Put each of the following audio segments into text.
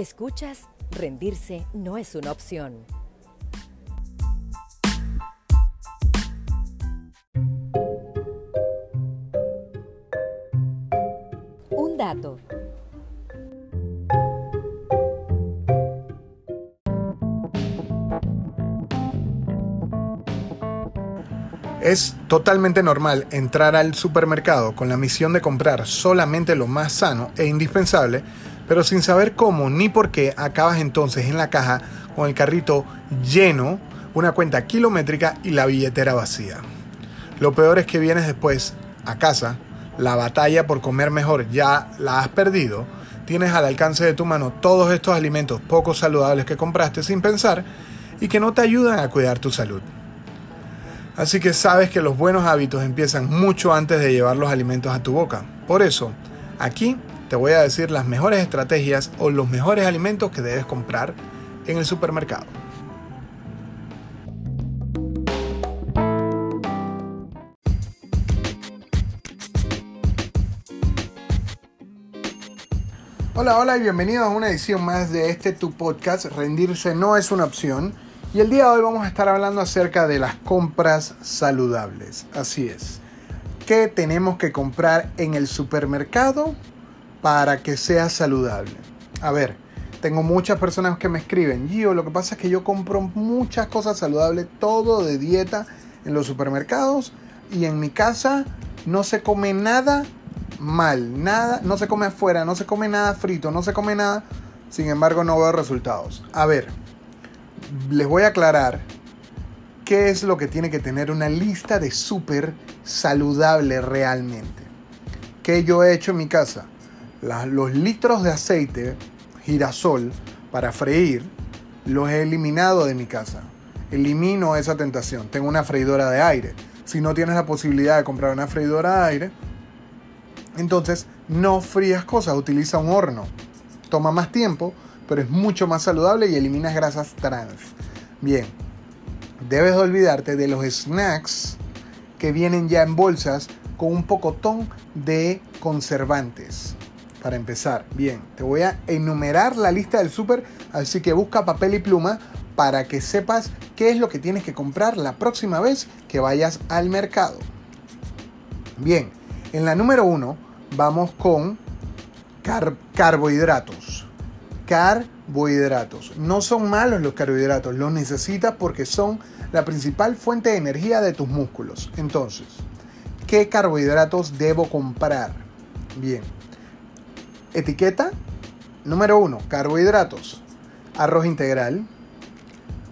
Escuchas, rendirse no es una opción. Un dato. Es totalmente normal entrar al supermercado con la misión de comprar solamente lo más sano e indispensable, pero sin saber cómo ni por qué acabas entonces en la caja con el carrito lleno, una cuenta kilométrica y la billetera vacía. Lo peor es que vienes después a casa, la batalla por comer mejor ya la has perdido, tienes al alcance de tu mano todos estos alimentos poco saludables que compraste sin pensar y que no te ayudan a cuidar tu salud. Así que sabes que los buenos hábitos empiezan mucho antes de llevar los alimentos a tu boca. Por eso, aquí te voy a decir las mejores estrategias o los mejores alimentos que debes comprar en el supermercado. Hola, hola y bienvenidos a una edición más de este tu podcast. Rendirse no es una opción. Y el día de hoy vamos a estar hablando acerca de las compras saludables. Así es. ¿Qué tenemos que comprar en el supermercado para que sea saludable? A ver, tengo muchas personas que me escriben, Gio, lo que pasa es que yo compro muchas cosas saludables, todo de dieta en los supermercados y en mi casa no se come nada mal, nada, no se come afuera, no se come nada frito, no se come nada, sin embargo no veo resultados. A ver, les voy a aclarar qué es lo que tiene que tener una lista de súper saludable realmente. ¿Qué yo he hecho en mi casa? Los litros de aceite girasol para freír los he eliminado de mi casa. Elimino esa tentación. Tengo una freidora de aire. Si no tienes la posibilidad de comprar una freidora de aire, entonces no frías cosas, utiliza un horno. Toma más tiempo, pero es mucho más saludable y eliminas grasas trans. Bien, debes olvidarte de los snacks que vienen ya en bolsas con un pocotón de conservantes. Para empezar, bien, te voy a enumerar la lista del súper, así que busca papel y pluma para que sepas qué es lo que tienes que comprar la próxima vez que vayas al mercado. Bien, en la número uno vamos con carbohidratos carbohidratos. No son malos los carbohidratos, los necesitas porque son la principal fuente de energía de tus músculos. Entonces, ¿qué carbohidratos debo comprar? Bien. Etiqueta número uno, carbohidratos. Arroz integral,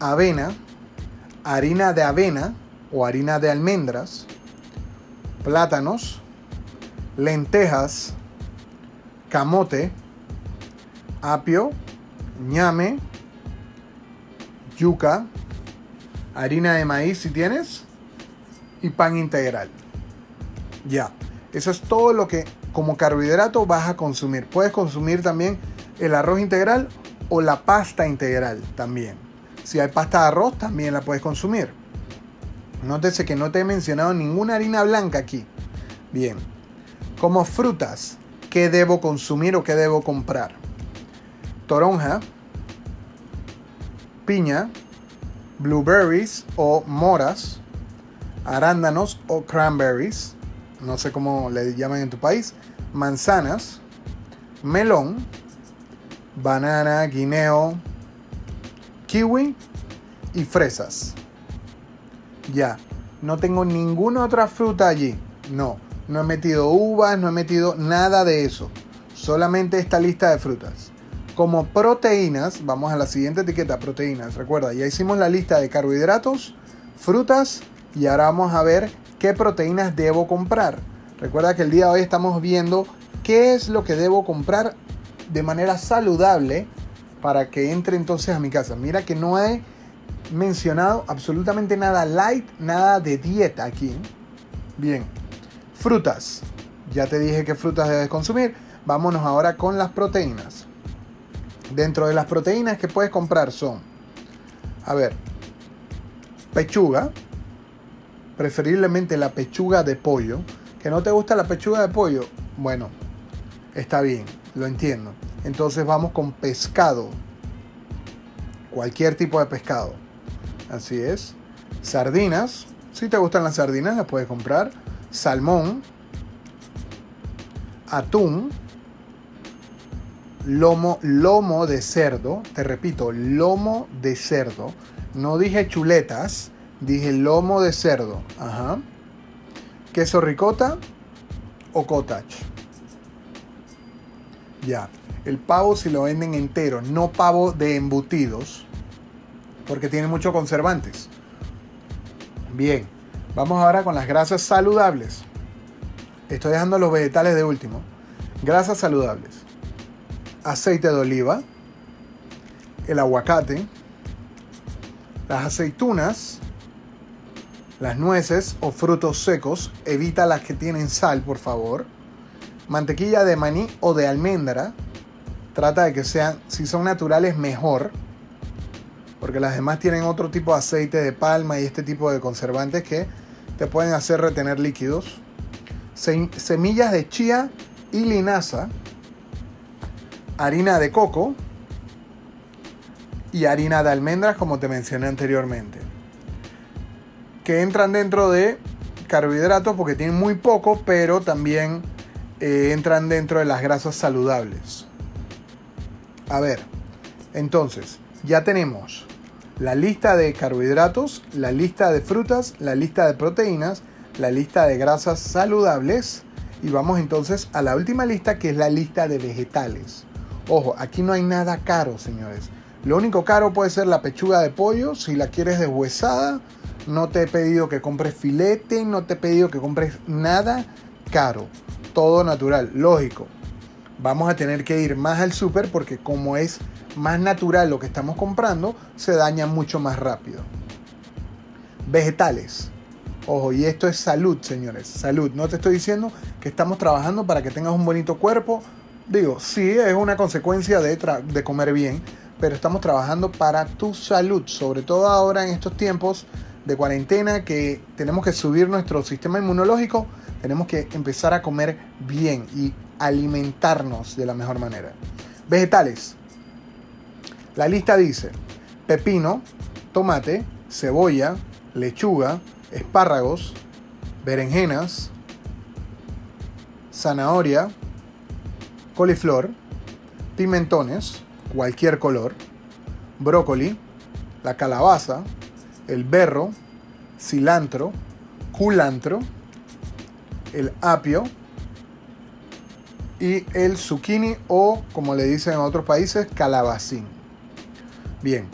avena, harina de avena o harina de almendras, plátanos, lentejas, camote, apio, ñame, yuca, harina de maíz si tienes y pan integral. Ya, eso es todo lo que como carbohidrato vas a consumir. Puedes consumir también el arroz integral o la pasta integral también. Si hay pasta de arroz, también la puedes consumir. Nótese que no te he mencionado ninguna harina blanca aquí. Bien. Como frutas, ¿qué debo consumir o qué debo comprar? toronja, piña, blueberries o moras, arándanos o cranberries, no sé cómo le llaman en tu país, manzanas, melón, banana, guineo, kiwi y fresas. Ya, no tengo ninguna otra fruta allí. No, no he metido uvas, no he metido nada de eso. Solamente esta lista de frutas. Como proteínas, vamos a la siguiente etiqueta, proteínas. Recuerda, ya hicimos la lista de carbohidratos, frutas y ahora vamos a ver qué proteínas debo comprar. Recuerda que el día de hoy estamos viendo qué es lo que debo comprar de manera saludable para que entre entonces a mi casa. Mira que no he mencionado absolutamente nada light, nada de dieta aquí. Bien, frutas. Ya te dije qué frutas debes consumir. Vámonos ahora con las proteínas. Dentro de las proteínas que puedes comprar son, a ver, pechuga, preferiblemente la pechuga de pollo. ¿Que no te gusta la pechuga de pollo? Bueno, está bien, lo entiendo. entonces vamos con pescado. Cualquier tipo de pescado. Así es. Sardinas. Si te gustan las sardinas, las puedes comprar. Salmón. Atún. Lomo, lomo de cerdo. Te repito, lomo de cerdo. No dije chuletas, dije lomo de cerdo. Ajá. Queso ricota o cottage. Ya. El pavo si lo venden entero, no pavo de embutidos, porque tiene muchos conservantes. Bien, vamos ahora con las grasas saludables. Estoy dejando los vegetales de último. Grasas saludables. Aceite de oliva, el aguacate, las aceitunas, las nueces o frutos secos, evita las que tienen sal, por favor. Mantequilla de maní o de almendra, trata de que sean, si son naturales, mejor. Porque las demás tienen otro tipo de aceite de palma y este tipo de conservantes que te pueden hacer retener líquidos. Semillas de chía y linaza. Harina de coco. Y harina de almendras, como te mencioné anteriormente. Que entran dentro de carbohidratos porque tienen muy poco, pero también eh, entran dentro de las grasas saludables. A ver, entonces, ya tenemos la lista de carbohidratos, la lista de frutas, la lista de proteínas, la lista de grasas saludables y vamos entonces a la última lista que es la lista de vegetales. Ojo, aquí no hay nada caro, señores. Lo único caro puede ser la pechuga de pollo, si la quieres deshuesada. No te he pedido que compres filete, no te he pedido que compres nada caro. Todo natural, lógico vamos a tener que ir más al súper porque como es más natural lo que estamos comprando, se daña mucho más rápido. Vegetales. Ojo, y esto es salud, señores. Salud. No te estoy diciendo que estamos trabajando para que tengas un bonito cuerpo. Digo, sí, es una consecuencia de, de comer bien, pero estamos trabajando para tu salud, sobre todo ahora en estos tiempos de cuarentena que tenemos que subir nuestro sistema inmunológico, tenemos que empezar a comer bien y alimentarnos de la mejor manera. Vegetales. La lista dice pepino, tomate, cebolla, lechuga, espárragos, berenjenas, zanahoria, coliflor, pimentones, cualquier color, brócoli, la calabaza, el berro, cilantro, culantro, el apio y el zucchini o como le dicen en otros países, calabacín. Bien,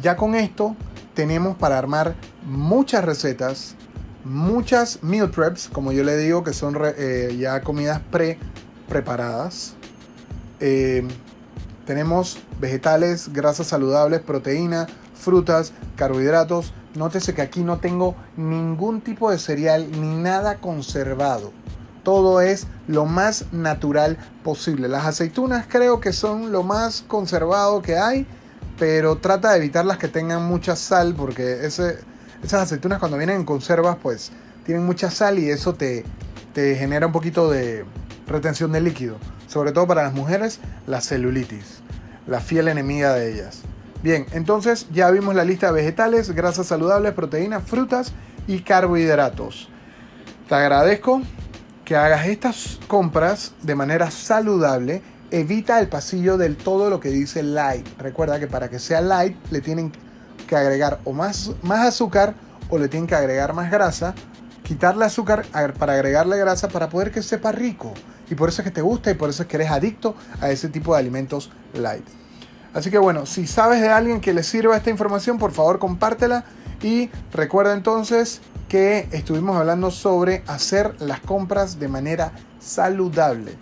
ya con esto tenemos para armar muchas recetas, muchas meal preps, como yo le digo, que son eh, ya comidas pre preparadas. Eh, tenemos vegetales, grasas saludables, proteína, frutas, carbohidratos. Nótese que aquí no tengo ningún tipo de cereal ni nada conservado. Todo es lo más natural posible. Las aceitunas creo que son lo más conservado que hay, pero trata de evitar las que tengan mucha sal porque esas aceitunas cuando vienen en conservas pues tienen mucha sal y eso te genera un poquito de retención de líquido. Sobre todo para las mujeres, la celulitis, la fiel enemiga de ellas. Bien, entonces ya vimos la lista de vegetales, grasas saludables, proteínas, frutas y carbohidratos. Te agradezco que hagas estas compras de manera saludable. Evita el pasillo del todo lo que dice light. Recuerda que para que sea light le tienen que agregar o más, más azúcar o le tienen que agregar más grasa. Quitarle azúcar para agregarle grasa para poder que sepa rico. Y por eso es que te gusta y por eso es que eres adicto a ese tipo de alimentos light. Así que bueno, si sabes de alguien que le sirva esta información, por favor compártela. Y recuerda entonces que estuvimos hablando sobre hacer las compras de manera saludable.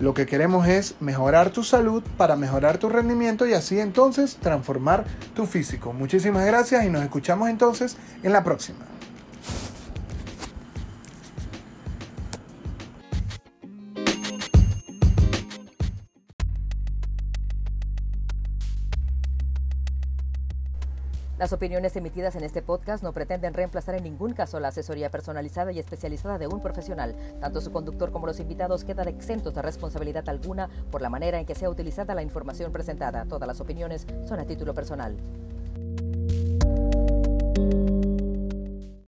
Lo que queremos es mejorar tu salud para mejorar tu rendimiento y así entonces transformar tu físico. Muchísimas gracias y nos escuchamos entonces en la próxima. Las opiniones emitidas en este podcast no pretenden reemplazar en ningún caso la asesoría personalizada y especializada de un profesional. Tanto su conductor como los invitados quedan exentos de responsabilidad alguna por la manera en que sea utilizada la información presentada. Todas las opiniones son a título personal.